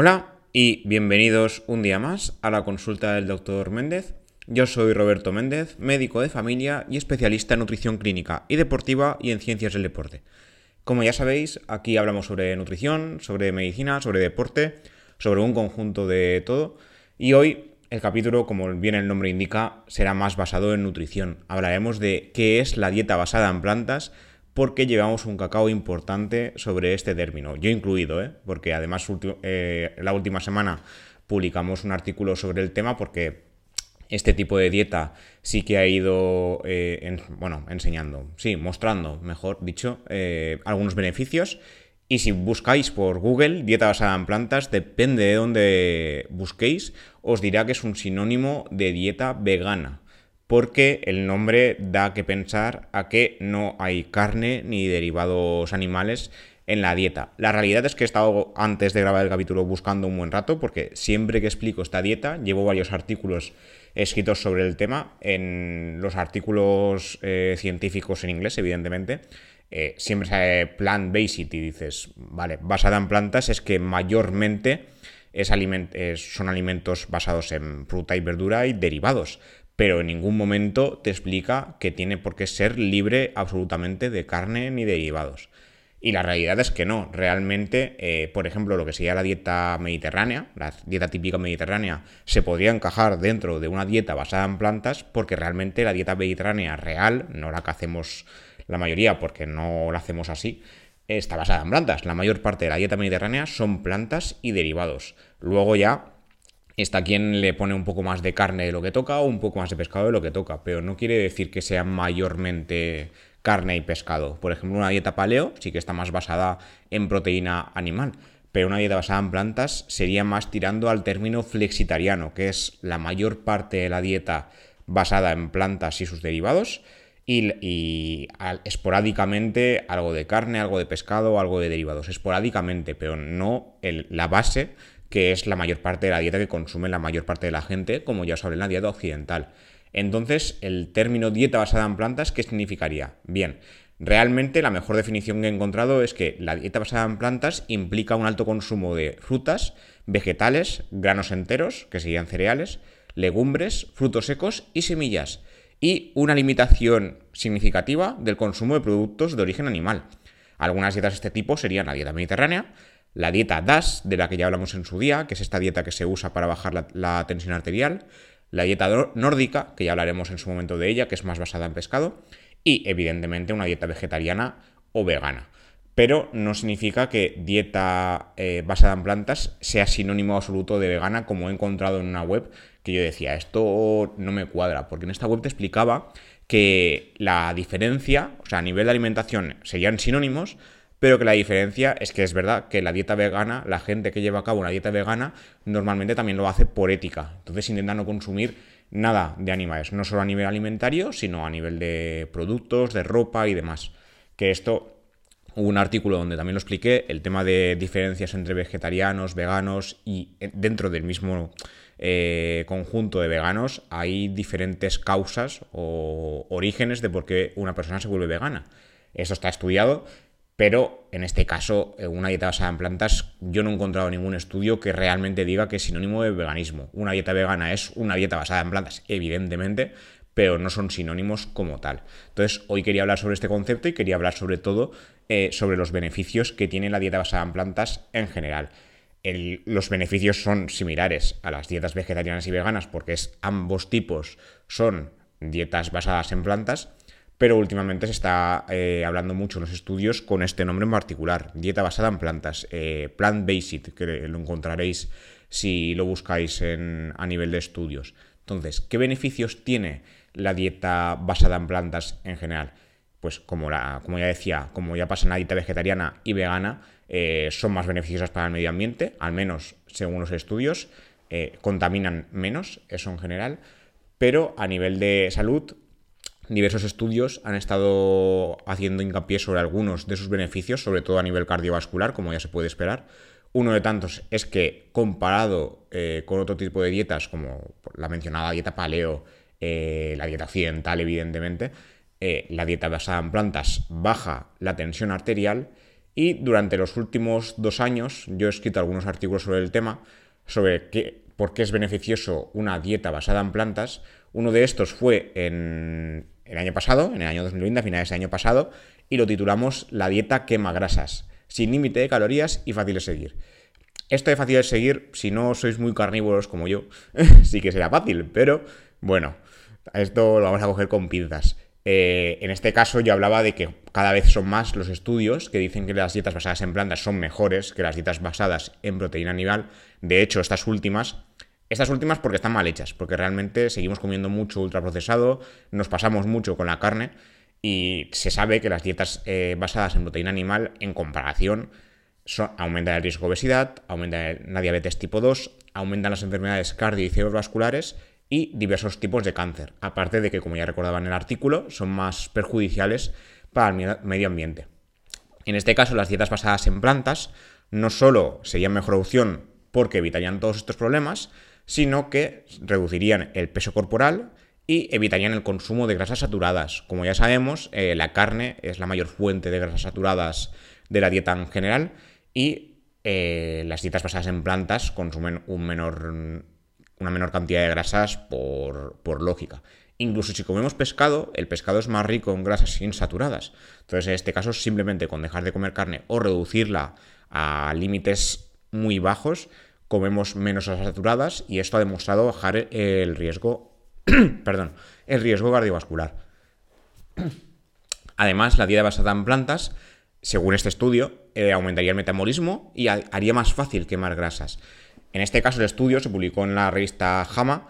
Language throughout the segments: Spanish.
Hola y bienvenidos un día más a la consulta del doctor Méndez. Yo soy Roberto Méndez, médico de familia y especialista en nutrición clínica y deportiva y en ciencias del deporte. Como ya sabéis, aquí hablamos sobre nutrición, sobre medicina, sobre deporte, sobre un conjunto de todo. Y hoy el capítulo, como bien el nombre indica, será más basado en nutrición. Hablaremos de qué es la dieta basada en plantas porque llevamos un cacao importante sobre este término, yo incluido, ¿eh? porque además eh, la última semana publicamos un artículo sobre el tema porque este tipo de dieta sí que ha ido, eh, bueno, enseñando, sí, mostrando, mejor dicho, algunos beneficios. Y si buscáis por Google dieta basada en plantas, depende de dónde busquéis, os dirá que es un sinónimo de dieta vegana porque el nombre da que pensar a que no hay carne ni derivados animales en la dieta. La realidad es que he estado antes de grabar el capítulo buscando un buen rato porque siempre que explico esta dieta llevo varios artículos escritos sobre el tema en los artículos eh, científicos en inglés evidentemente eh, siempre sale plant-based y dices vale basada en plantas es que mayormente es son alimentos basados en fruta y verdura y derivados pero en ningún momento te explica que tiene por qué ser libre absolutamente de carne ni derivados. Y la realidad es que no. Realmente, eh, por ejemplo, lo que sería la dieta mediterránea, la dieta típica mediterránea, se podría encajar dentro de una dieta basada en plantas porque realmente la dieta mediterránea real, no la que hacemos la mayoría porque no la hacemos así, está basada en plantas. La mayor parte de la dieta mediterránea son plantas y derivados. Luego ya está quien le pone un poco más de carne de lo que toca o un poco más de pescado de lo que toca, pero no quiere decir que sea mayormente carne y pescado. Por ejemplo, una dieta paleo sí que está más basada en proteína animal, pero una dieta basada en plantas sería más tirando al término flexitariano, que es la mayor parte de la dieta basada en plantas y sus derivados. Y, esporádicamente algo de carne, algo de pescado, algo de derivados. Esporádicamente, pero no la base que es la mayor parte de la dieta que consume la mayor parte de la gente, como ya os hablé en la dieta occidental. Entonces, el término dieta basada en plantas, ¿qué significaría? Bien, realmente la mejor definición que he encontrado es que la dieta basada en plantas implica un alto consumo de frutas, vegetales, granos enteros, que serían cereales, legumbres, frutos secos y semillas, y una limitación significativa del consumo de productos de origen animal. Algunas dietas de este tipo serían la dieta mediterránea, la dieta DAS, de la que ya hablamos en su día, que es esta dieta que se usa para bajar la, tensión arterial, la dieta nórdica, que ya hablaremos en su momento de ella, que es más basada en pescado, y evidentemente una dieta vegetariana o vegana. Pero no significa que dieta eh, basada en plantas sea sinónimo absoluto de vegana, como he encontrado en una web que yo decía, esto no me cuadra, porque en esta web te explicaba que la diferencia, o sea, a nivel de alimentación serían sinónimos, pero que la diferencia es que es verdad que la dieta vegana, la gente que lleva a cabo una dieta vegana, normalmente también lo hace por ética. Entonces intenta no consumir nada de animales, no solo a nivel alimentario, sino a nivel de productos, de ropa y demás. Que esto hubo un artículo donde también lo expliqué, el tema de diferencias entre vegetarianos, veganos y eh, dentro del mismo eh, conjunto de veganos hay diferentes causas o orígenes de por qué una persona se vuelve vegana. Esto está estudiado pero en este caso, eh, una dieta basada en plantas, yo no he encontrado ningún estudio que realmente diga que es sinónimo de veganismo. Una dieta vegana es una dieta basada en plantas, evidentemente, pero no son sinónimos como tal. Entonces, hoy quería hablar sobre este concepto y quería hablar sobre todo eh, sobre los beneficios que tiene la dieta basada en plantas en general. los beneficios son similares a las dietas vegetarianas y veganas porque ambos tipos son dietas basadas en plantas, pero últimamente se está eh, hablando mucho en los estudios con este nombre en particular, dieta basada en plantas, eh, plant-based, que lo encontraréis si lo buscáis a nivel de estudios. Entonces, ¿qué beneficios tiene la dieta basada en plantas en general? Pues como ya decía, como ya pasa en la dieta vegetariana y vegana, eh, son más beneficiosas para el medio ambiente, al menos según los estudios, contaminan menos, eso en general, pero a nivel de salud diversos estudios han estado haciendo hincapié sobre algunos de sus beneficios, sobre todo a nivel cardiovascular, como ya se puede esperar. Uno de tantos es que comparado eh, con otro tipo de dietas, como la mencionada dieta paleo, eh, la dieta occidental, evidentemente, eh, la dieta basada en plantas baja la tensión arterial Y durante los últimos dos años yo he escrito algunos artículos sobre el tema, sobre qué, por qué es beneficioso una dieta basada en plantas. Uno de estos fue en el año pasado, en el año 2020, a finales del año pasado, y lo titulamos La dieta quema grasas, sin límite de calorías y fácil de seguir. Esto de fácil de seguir, si no sois muy carnívoros como yo, sí que será fácil, pero bueno, esto lo vamos a coger con pinzas. Eh, en este caso yo hablaba de que cada vez son más los estudios que dicen que las dietas basadas en plantas son mejores que las dietas basadas en proteína animal. De hecho, estas últimas, estas últimas porque están mal hechas, porque realmente seguimos comiendo mucho ultraprocesado, nos pasamos mucho con la carne y se sabe que las dietas eh, basadas en proteína animal, en comparación, aumentan el riesgo de obesidad, aumentan la diabetes tipo 2, aumentan las enfermedades cardio y y diversos tipos de cáncer. Aparte de que, como ya recordaba en el artículo, son más perjudiciales para el medio ambiente. En este caso, las dietas basadas en plantas no solo serían mejor opción porque evitarían todos estos problemas, sino que reducirían el peso corporal y evitarían el consumo de grasas saturadas. Como ya sabemos, eh, la carne es la mayor fuente de grasas saturadas de la dieta en general y eh, las dietas basadas en plantas consumen una menor cantidad de grasas por, lógica. Incluso si comemos pescado, el pescado es más rico en grasas insaturadas. Entonces, en este caso, simplemente con dejar de comer carne o reducirla a límites muy bajos, comemos menos grasas saturadas y esto ha demostrado bajar el riesgo, perdón, el riesgo cardiovascular. Además, la dieta basada en plantas, según este estudio, eh, aumentaría el metabolismo y haría más fácil quemar grasas. En este caso, el estudio se publicó en la revista JAMA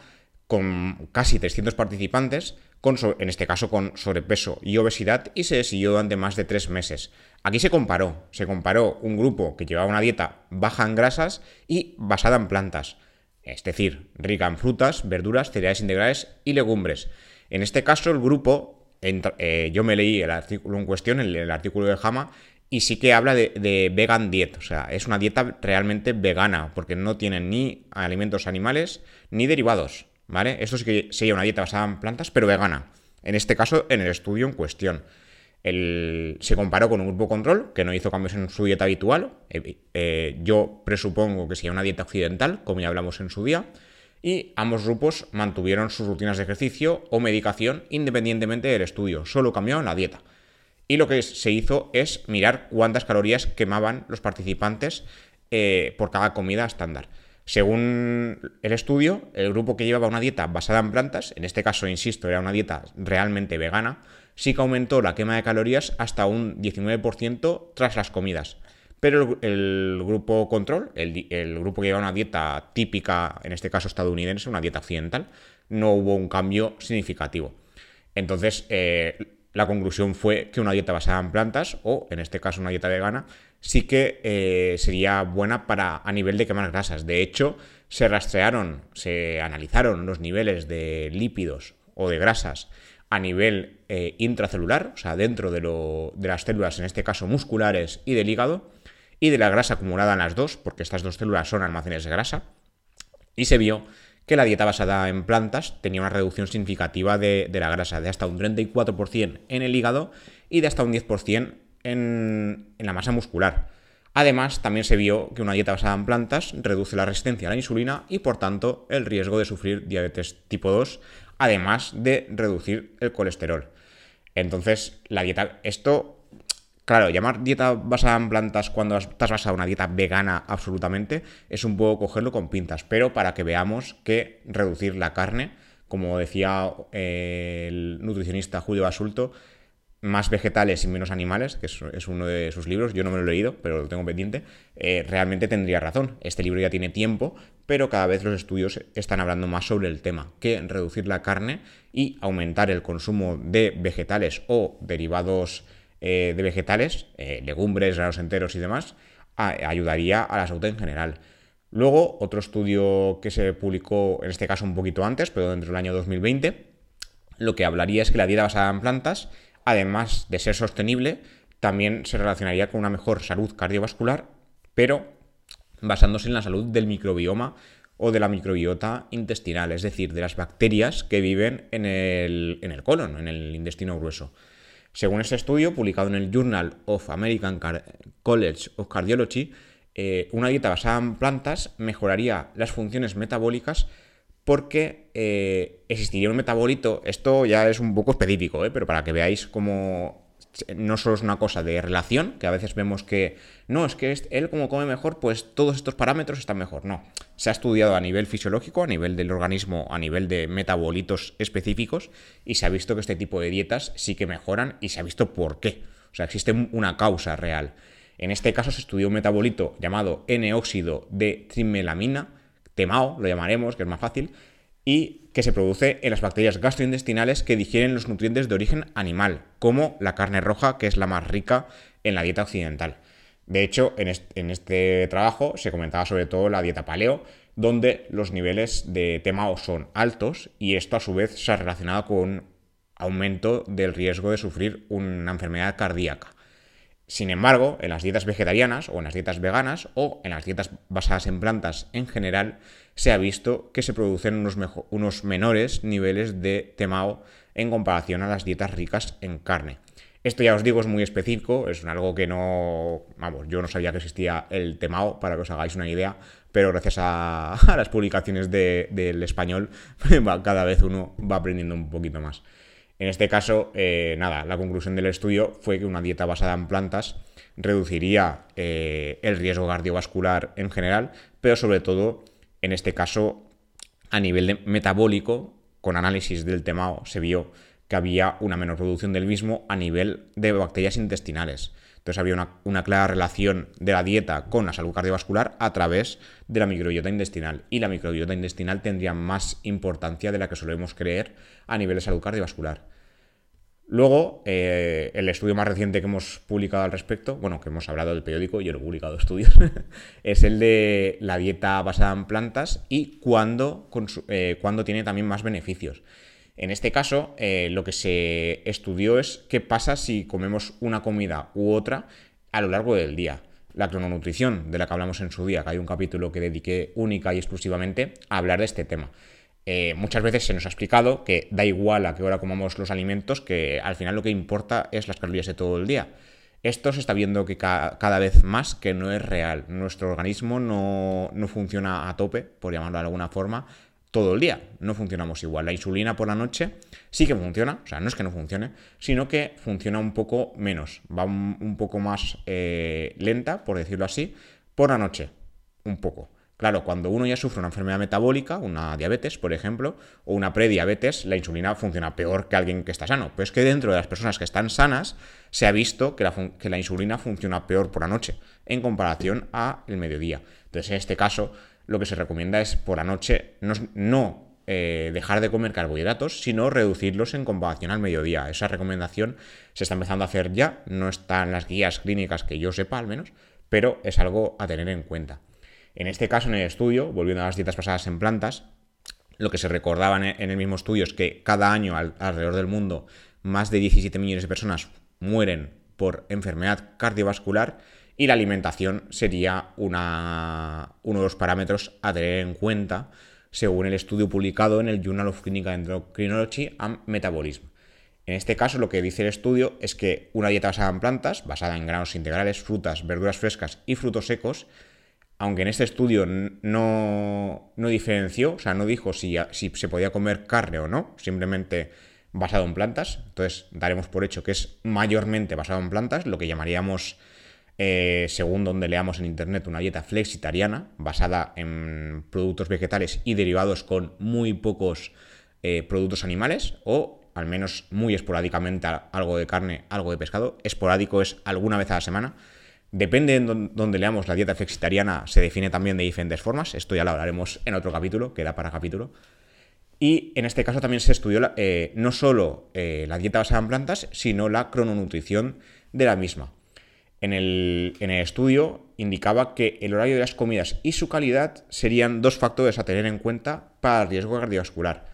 con casi 300 participantes, con, en este caso con sobrepeso y obesidad, y se siguió durante más de tres meses. Aquí se comparó, se comparó un grupo que llevaba una dieta baja en grasas y basada en plantas, es decir, rica en frutas, verduras, cereales integrales y legumbres. En este caso, el grupo, eh, yo me leí el artículo en cuestión, el, el artículo de JAMA, y sí que habla de, vegan diet, o sea, es una dieta realmente vegana, porque no tiene ni alimentos animales ni derivados, ¿vale? Esto sí que sería una dieta basada en plantas, pero vegana. En este caso, en el estudio en cuestión. se comparó con un grupo control que no hizo cambios en su dieta habitual. Eh, eh, yo presupongo que sería una dieta occidental, como ya hablamos en su día. Y ambos grupos mantuvieron sus rutinas de ejercicio o medicación independientemente del estudio, solo cambiaron la dieta. Y lo que se hizo es mirar cuántas calorías quemaban los participantes eh, por cada comida estándar. Según el estudio, el grupo que llevaba una dieta basada en plantas, en este caso, insisto, era una dieta realmente vegana, sí que aumentó la quema de calorías hasta un 19% tras las comidas. Pero el, grupo control, el, grupo que llevaba una dieta típica, en este caso estadounidense, una dieta occidental, no hubo un cambio significativo. Entonces, eh, la conclusión fue que una dieta basada en plantas, o en este caso una dieta vegana, sí que eh, sería buena para a nivel de quemar grasas. De hecho, se rastrearon, se analizaron los niveles de lípidos o de grasas a nivel eh, intracelular, o sea, dentro de, de las células, en este caso musculares y del hígado, y de la grasa acumulada en las dos, porque estas dos células son almacenes de grasa, y se vio que la dieta basada en plantas tenía una reducción significativa de, la grasa, de hasta un 34% en el hígado y de hasta un 10% en, la masa muscular. Además, también se vio que una dieta basada en plantas reduce la resistencia a la insulina y, por tanto, el riesgo de sufrir diabetes tipo 2, además de reducir el colesterol. Entonces, la dieta, esto Claro, llamar dieta basada en plantas cuando estás basada en una dieta vegana absolutamente es un poco cogerlo con pintas, pero para que veamos que reducir la carne, como decía eh, el nutricionista Julio Basulto, más vegetales y menos animales, que es, uno de sus libros, yo no me lo he leído, pero lo tengo pendiente, eh, realmente tendría razón. Este libro ya tiene tiempo, pero cada vez los estudios están hablando más sobre el tema, que reducir la carne y aumentar el consumo de vegetales o derivados eh, de vegetales, eh, legumbres, granos enteros y demás, ayudaría a la salud en general. Luego, otro estudio que se publicó, en este caso un poquito antes, pero dentro del año 2020, lo que hablaría es que la dieta basada en plantas, además de ser sostenible, también se relacionaría con una mejor salud cardiovascular, pero basándose en la salud del microbioma o de la microbiota intestinal, es decir, de las bacterias que viven en el, en el colon, en el intestino grueso. Según este estudio, publicado en el Journal of American College of Cardiology, eh, una dieta basada en plantas mejoraría las funciones metabólicas porque eh, existiría un metabolito, esto ya es un poco específico, ¿eh? pero para que veáis cómo no solo es una cosa de relación, que a veces vemos que no, es que él como come mejor, pues todos estos parámetros están mejor. No, se ha estudiado a nivel fisiológico, a nivel del organismo, a nivel de metabolitos específicos, y se ha visto que este tipo de dietas sí que mejoran y se ha visto por qué. O sea, existe una causa real. En este caso se estudió un metabolito llamado N-óxido de trimelamina, TEMAO lo llamaremos, que es más fácil, y que se produce en las bacterias gastrointestinales que digieren los nutrientes de origen animal, como la carne roja, que es la más rica en la dieta occidental. De hecho, en este, trabajo se comentaba sobre todo la dieta paleo, donde los niveles de TMAO son altos y esto a su vez se ha relacionado con aumento del riesgo de sufrir una enfermedad cardíaca. Sin embargo, en las dietas vegetarianas o en las dietas veganas o en las dietas basadas en plantas en general, se ha visto que se producen unos, unos menores niveles de temao en comparación a las dietas ricas en carne. Esto ya os digo es muy específico, es algo que no, vamos, yo no sabía que existía el temao, para que os hagáis una idea, pero gracias a, las publicaciones del español, cada vez uno va aprendiendo un poquito más. En este caso, eh, nada, la conclusión del estudio fue que una dieta basada en plantas reduciría eh, el riesgo cardiovascular en general, pero sobre todo en este caso, a nivel metabólico, con análisis del temao, se vio que había una menor producción del mismo a nivel de bacterias intestinales. Entonces había una, una, clara relación de la dieta con la salud cardiovascular a través de la microbiota intestinal. Y la microbiota intestinal tendría más importancia de la que solemos creer a nivel de salud cardiovascular. Luego, eh, el estudio más reciente que hemos publicado al respecto, bueno, que hemos hablado del periódico, yo no he publicado estudios, es el de la dieta basada en plantas y cuándo, eh, tiene también más beneficios. En este caso, eh, lo que se estudió es qué pasa si comemos una comida u otra a lo largo del día. La crononutrición, de la que hablamos en su día, que hay un capítulo que dediqué única y exclusivamente a hablar de este tema. Eh, muchas veces se nos ha explicado que da igual a qué hora comamos los alimentos, que al final lo que importa es las calorías de todo el día. Esto se está viendo que cada vez más que no es real. Nuestro organismo no, funciona a tope, por llamarlo de alguna forma, todo el día. No funcionamos igual. La insulina por la noche sí que funciona, o sea, no es que no funcione, sino que funciona un poco menos, va un, poco más eh, lenta, por decirlo así, por la noche, un poco. Claro, cuando uno ya sufre una enfermedad metabólica, una diabetes, por ejemplo, o una prediabetes, la insulina funciona peor que alguien que está sano. Pero es que dentro de las personas que están sanas se ha visto que la, insulina funciona peor por la noche en comparación al mediodía. Entonces, en este caso, lo que se recomienda es por la noche no, eh, dejar de comer carbohidratos, sino reducirlos en comparación al mediodía. Esa recomendación se está empezando a hacer ya, no está en las guías clínicas que yo sepa al menos, pero es algo a tener en cuenta. En este caso, en el estudio, volviendo a las dietas basadas en plantas, lo que se recordaba en el mismo estudio es que cada año alrededor del mundo más de 17 millones de personas mueren por enfermedad cardiovascular y la alimentación sería uno de los parámetros a tener en cuenta según el estudio publicado en el Journal of Clinical Endocrinology and Metabolism. En este caso, lo que dice el estudio es que una dieta basada en plantas, basada en granos integrales, frutas, verduras frescas y frutos secos, aunque en este estudio no, diferenció, o sea, no dijo si, si, se podía comer carne o no, simplemente basado en plantas. Entonces daremos por hecho que es mayormente basado en plantas, lo que llamaríamos, eh, según donde leamos en internet, una dieta flexitariana, basada en productos vegetales y derivados con muy pocos eh, productos animales, o al menos muy esporádicamente algo de carne, algo de pescado. Esporádico es alguna vez a la semana. Depende de donde leamos la dieta flexitariana, se define también de diferentes formas. Esto ya lo hablaremos en otro capítulo, que da para capítulo. Y en este caso también se estudió eh, no solo eh, la dieta basada en plantas, sino la crononutrición de la misma. En el, en el, estudio indicaba que el horario de las comidas y su calidad serían dos factores a tener en cuenta para el riesgo cardiovascular.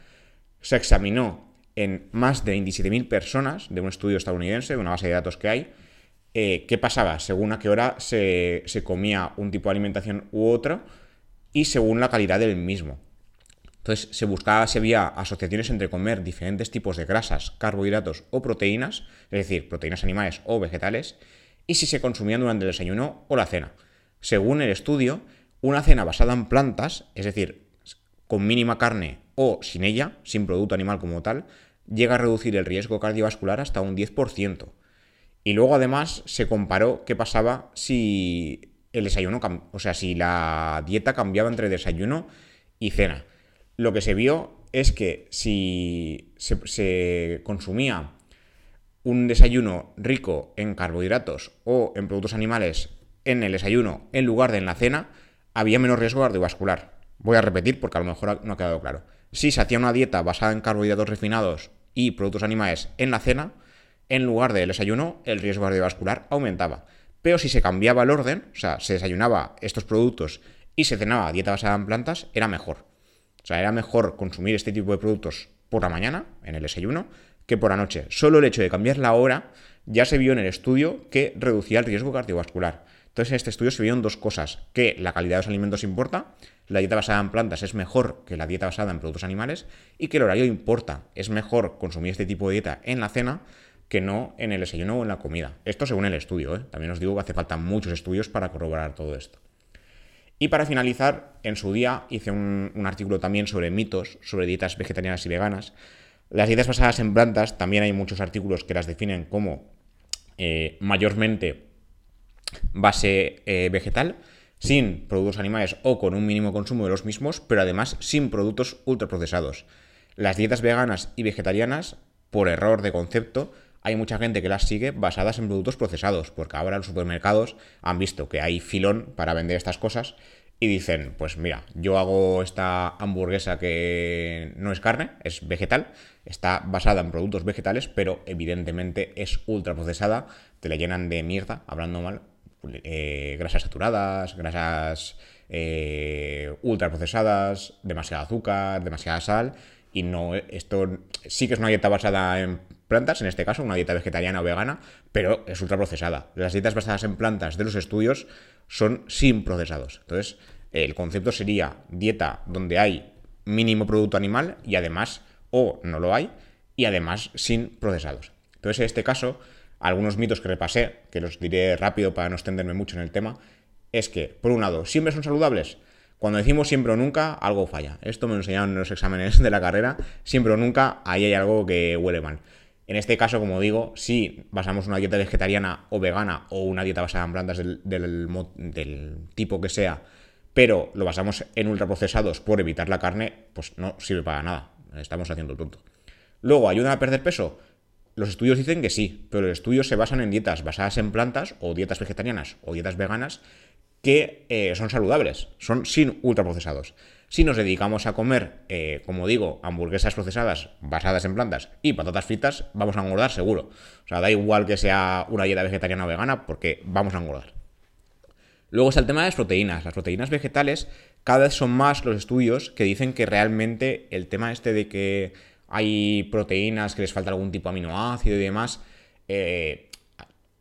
Se examinó en más de 27.000 personas de un estudio estadounidense, de una base de datos que hay, eh, qué pasaba según a qué hora se, comía un tipo de alimentación u otro y según la calidad del mismo. Entonces se buscaba si había asociaciones entre comer diferentes tipos de grasas, carbohidratos o proteínas, es decir, proteínas animales o vegetales, y si se consumían durante el desayuno o la cena. Según el estudio, una cena basada en plantas, es decir, con mínima carne o sin ella, sin producto animal como tal, llega a reducir el riesgo cardiovascular hasta un 10%. Y luego además se comparó qué pasaba si el desayuno, o sea, si la dieta cambiaba entre desayuno y cena. Lo que se vio es que si se, consumía un desayuno rico en carbohidratos o en productos animales en el desayuno en lugar de en la cena, había menos riesgo cardiovascular. Voy a repetir porque a lo mejor no ha quedado claro. Si se hacía una dieta basada en carbohidratos refinados y productos animales en la cena, en lugar del desayuno, el riesgo cardiovascular aumentaba. Pero si se cambiaba el orden, o sea, se desayunaba estos productos y se cenaba dieta basada en plantas, era mejor. O sea, era mejor consumir este tipo de productos por la mañana, en el desayuno, que por la noche. Solo el hecho de cambiar la hora ya se vio en el estudio que reducía el riesgo cardiovascular. Entonces, en este estudio se vieron dos cosas, que la calidad de los alimentos importa, la dieta basada en plantas es mejor que la dieta basada en productos animales y que el horario importa. Es mejor consumir este tipo de dieta en la cena que no en el desayuno o en la comida. Esto según el estudio, ¿eh? también os digo que hace falta muchos estudios para corroborar todo esto. Y para finalizar, en su día hice un, artículo también sobre mitos, sobre dietas vegetarianas y veganas. Las dietas basadas en plantas, también hay muchos artículos que las definen como eh, mayormente base eh, vegetal, sin productos animales o con un mínimo consumo de los mismos, pero además sin productos ultraprocesados. Las dietas veganas y vegetarianas, por error de concepto, hay mucha gente que las sigue basadas en productos procesados, porque ahora los supermercados han visto que hay filón para vender estas cosas y dicen, pues mira, yo hago esta hamburguesa que no es carne, es vegetal, está basada en productos vegetales, pero evidentemente es ultraprocesada, te la llenan de mierda, hablando mal, eh, grasas saturadas, grasas eh, ultraprocesadas, demasiado azúcar, demasiada sal, y no, esto sí que es una dieta basada en plantas, en este caso, una dieta vegetariana o vegana, pero es ultraprocesada. Las dietas basadas en plantas de los estudios son sin procesados. Entonces, el concepto sería dieta donde hay mínimo producto animal y además, o no lo hay, y además sin procesados. Entonces, en este caso, algunos mitos que repasé, que los diré rápido para no extenderme mucho en el tema, es que, por un lado, siempre son saludables. Cuando decimos siempre o nunca, algo falla. Esto me lo enseñaron en los exámenes de la carrera. Siempre o nunca, ahí hay algo que huele mal. En este caso, como digo, si basamos una dieta vegetariana o vegana o una dieta basada en plantas del, tipo que sea, pero lo basamos en ultraprocesados por evitar la carne, pues no sirve para nada. Estamos haciendo tonto. Luego, ¿ayudan a perder peso? Los estudios dicen que sí, pero los estudios se basan en dietas basadas en plantas o dietas vegetarianas o dietas veganas que eh, son saludables, son sin ultraprocesados. Si nos dedicamos a comer, eh, como digo, hamburguesas procesadas basadas en plantas y patatas fritas, vamos a engordar seguro. O sea, da igual que sea una dieta vegetariana o vegana, porque vamos a engordar. Luego está el tema de las proteínas. Las proteínas vegetales, cada vez son más los estudios que dicen que realmente el tema este de que hay proteínas que les falta algún tipo de aminoácido y demás, eh,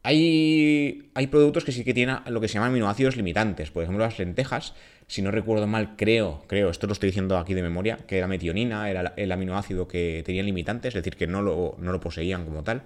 hay, hay productos que sí que tienen lo que se llaman aminoácidos limitantes. Por ejemplo, las lentejas, si no recuerdo mal, creo, creo, esto lo estoy diciendo aquí de memoria, que la metionina era el aminoácido que tenía limitantes, es decir, que no lo, no lo poseían como tal.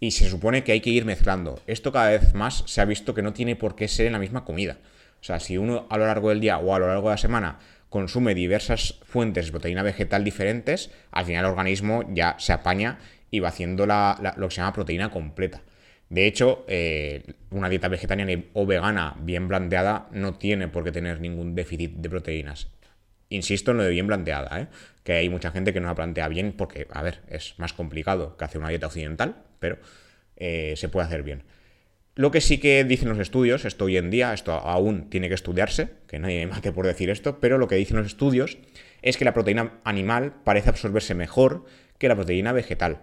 Y se supone que hay que ir mezclando. Esto cada vez más se ha visto que no tiene por qué ser en la misma comida. O sea, si uno a lo largo del día o a lo largo de la semana consume diversas fuentes de proteína vegetal diferentes, al final el organismo ya se apaña y va haciendo lo que se llama proteína completa. De hecho, eh, una dieta vegetariana o vegana bien planteada no tiene por qué tener ningún déficit de proteínas. Insisto en lo de bien planteada, ¿eh? que hay mucha gente que no la plantea bien porque, a ver, es más complicado que hacer una dieta occidental, pero eh, se puede hacer bien. Lo que sí que dicen los estudios, esto hoy en día, esto aún tiene que estudiarse, que nadie me mate por decir esto, pero lo que dicen los estudios es que la proteína animal parece absorberse mejor que la proteína vegetal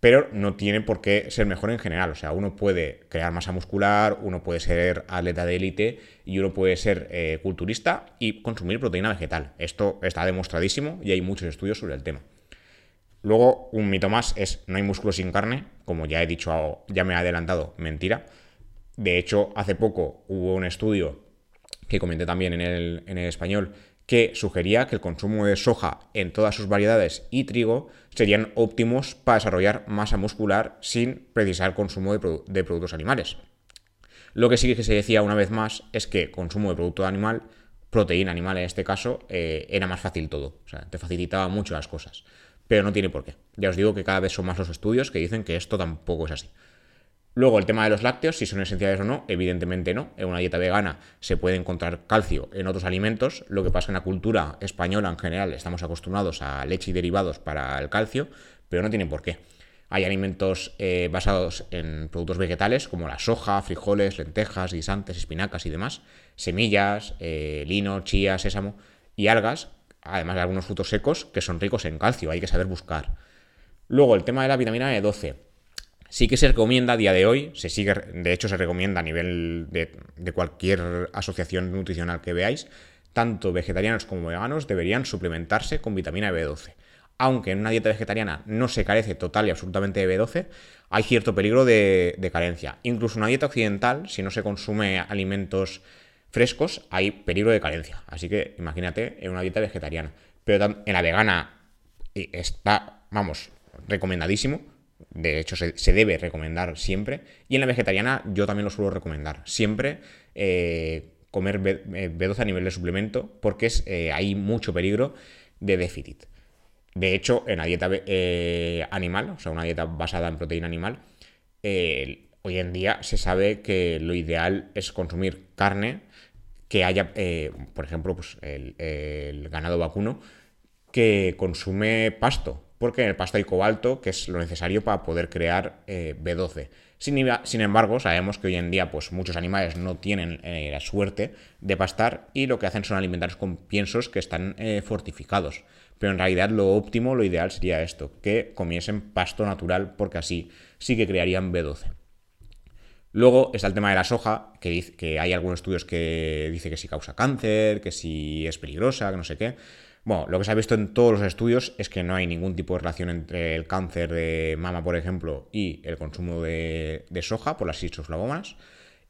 pero no tiene por qué ser mejor en general. O sea, uno puede crear masa muscular, uno puede ser atleta de élite y uno puede ser eh, culturista y consumir proteína vegetal. Esto está demostradísimo y hay muchos estudios sobre el tema. Luego, un mito más es no hay músculo sin carne, como ya he dicho, ya me he adelantado, mentira. De hecho, hace poco hubo un estudio que comenté también en el, en el español que sugería que el consumo de soja en todas sus variedades y trigo serían óptimos para desarrollar masa muscular sin precisar consumo de, productos animales. Lo que sí que se decía una vez más es que consumo de producto animal, proteína animal en este caso, eh, era más fácil todo. O sea, te facilitaba mucho las cosas. Pero no tiene por qué. Ya os digo que cada vez son más los estudios que dicen que esto tampoco es así. Luego, el tema de los lácteos, si son esenciales o no, evidentemente no. En una dieta vegana se puede encontrar calcio en otros alimentos. Lo que pasa en la cultura española en general estamos acostumbrados a leche y derivados para el calcio, pero no tiene por qué. Hay alimentos eh, basados en productos vegetales como la soja, frijoles, lentejas, guisantes, espinacas y demás, semillas, eh, lino, chía, sésamo y algas, además de algunos frutos secos que son ricos en calcio, hay que saber buscar. Luego, el tema de la vitamina B12. Sí que se recomienda a día de hoy, se sigue, de hecho se recomienda a nivel de, cualquier asociación nutricional que veáis, tanto vegetarianos como veganos deberían suplementarse con vitamina B12. Aunque en una dieta vegetariana no se carece total y absolutamente de B12, hay cierto peligro de, de carencia. Incluso en una dieta occidental, si no se consume alimentos frescos, hay peligro de carencia. Así que imagínate en una dieta vegetariana. Pero en la vegana está, vamos, recomendadísimo de hecho, se, debe recomendar siempre. Y en la vegetariana yo también lo suelo recomendar. Siempre eh, comer B12 a nivel de suplemento porque es, eh, hay mucho peligro de déficit. De hecho, en la dieta eh, animal, o sea, una dieta basada en proteína animal, hoy en día se sabe que lo ideal es consumir carne que haya, por ejemplo, pues el ganado vacuno que consume pasto, porque en el pasto hay cobalto, que es lo necesario para poder crear eh, B12. Sin, embargo, sabemos que hoy en día pues, muchos animales no tienen eh, la suerte de pastar y lo que hacen son alimentarse con piensos que están eh, fortificados. Pero en realidad lo óptimo, lo ideal sería esto, que comiesen pasto natural porque así sí que crearían B12. Luego está el tema de la soja, que, que hay algunos estudios que dice que si causa cáncer, que si es peligrosa, que no sé qué. Bueno, lo que se ha visto en todos los estudios es que no hay ningún tipo de relación entre el cáncer de mama, por ejemplo, y el consumo de, soja por las isoflavonas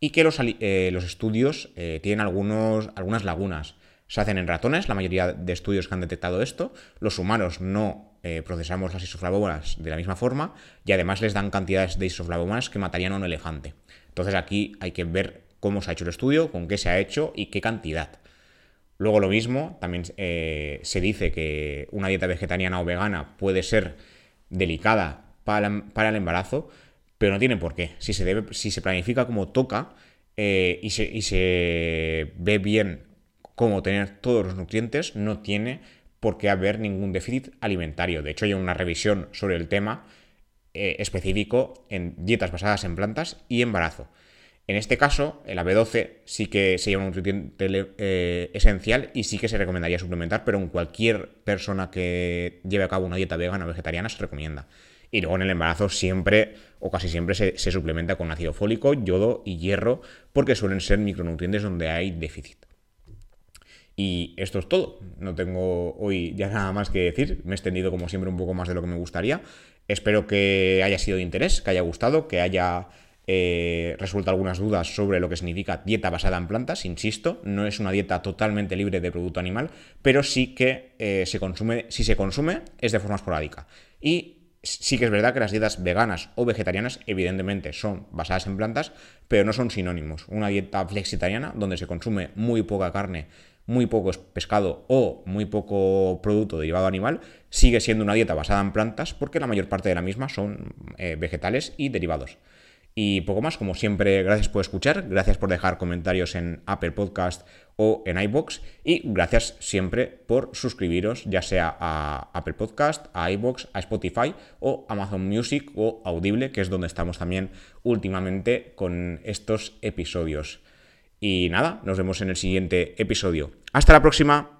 y que los, eh, estudios eh, tienen algunas lagunas. Se hacen en ratones, la mayoría de estudios que han detectado esto. Los humanos no eh, procesamos las isoflavonas de la misma forma y además les dan cantidades de isoflavonas que matarían a un elefante. Entonces aquí hay que ver cómo se ha hecho el estudio, con qué se ha hecho y qué cantidad. Luego lo mismo, también eh, se dice que una dieta vegetariana o vegana puede ser delicada para, el embarazo, pero no tiene por qué. Si se, se planifica como toca eh, y, se, ve bien cómo tener todos los nutrientes, no tiene por qué haber ningún déficit alimentario. De hecho, hay una revisión sobre el tema eh, específico en dietas basadas en plantas y embarazo. En este caso, el B12 sí que sería un nutriente eh, esencial y sí que se recomendaría suplementar, pero en cualquier persona que lleve a cabo una dieta vegana o vegetariana se recomienda. Y luego en el embarazo siempre o casi siempre se, suplementa con ácido fólico, yodo y hierro, porque suelen ser micronutrientes donde hay déficit. Y esto es todo. No tengo hoy ya nada más que decir. Me he extendido como siempre un poco más de lo que me gustaría. Espero que haya sido de interés, que haya gustado, que haya eh, resuelto algunas dudas sobre lo que significa dieta basada en plantas. Insisto, no es una dieta totalmente libre de producto animal, pero sí que eh, se consume, si se consume, es de forma esporádica. Y sí que es verdad que las dietas veganas o vegetarianas, evidentemente, son basadas en plantas, pero no son sinónimos. Una dieta flexitariana, donde se consume muy poca carne, muy poco pescado o muy poco producto derivado animal, sigue siendo una dieta basada en plantas porque la mayor parte de la misma son eh, vegetales y derivados. Y poco más, como siempre, gracias por escuchar, gracias por dejar comentarios en Apple Podcast o en iBox y gracias siempre por suscribiros ya sea a Apple Podcast, a iBox, a Spotify o Amazon Music o Audible, que es donde estamos también últimamente con estos episodios. Y nada, nos vemos en el siguiente episodio. Hasta la próxima.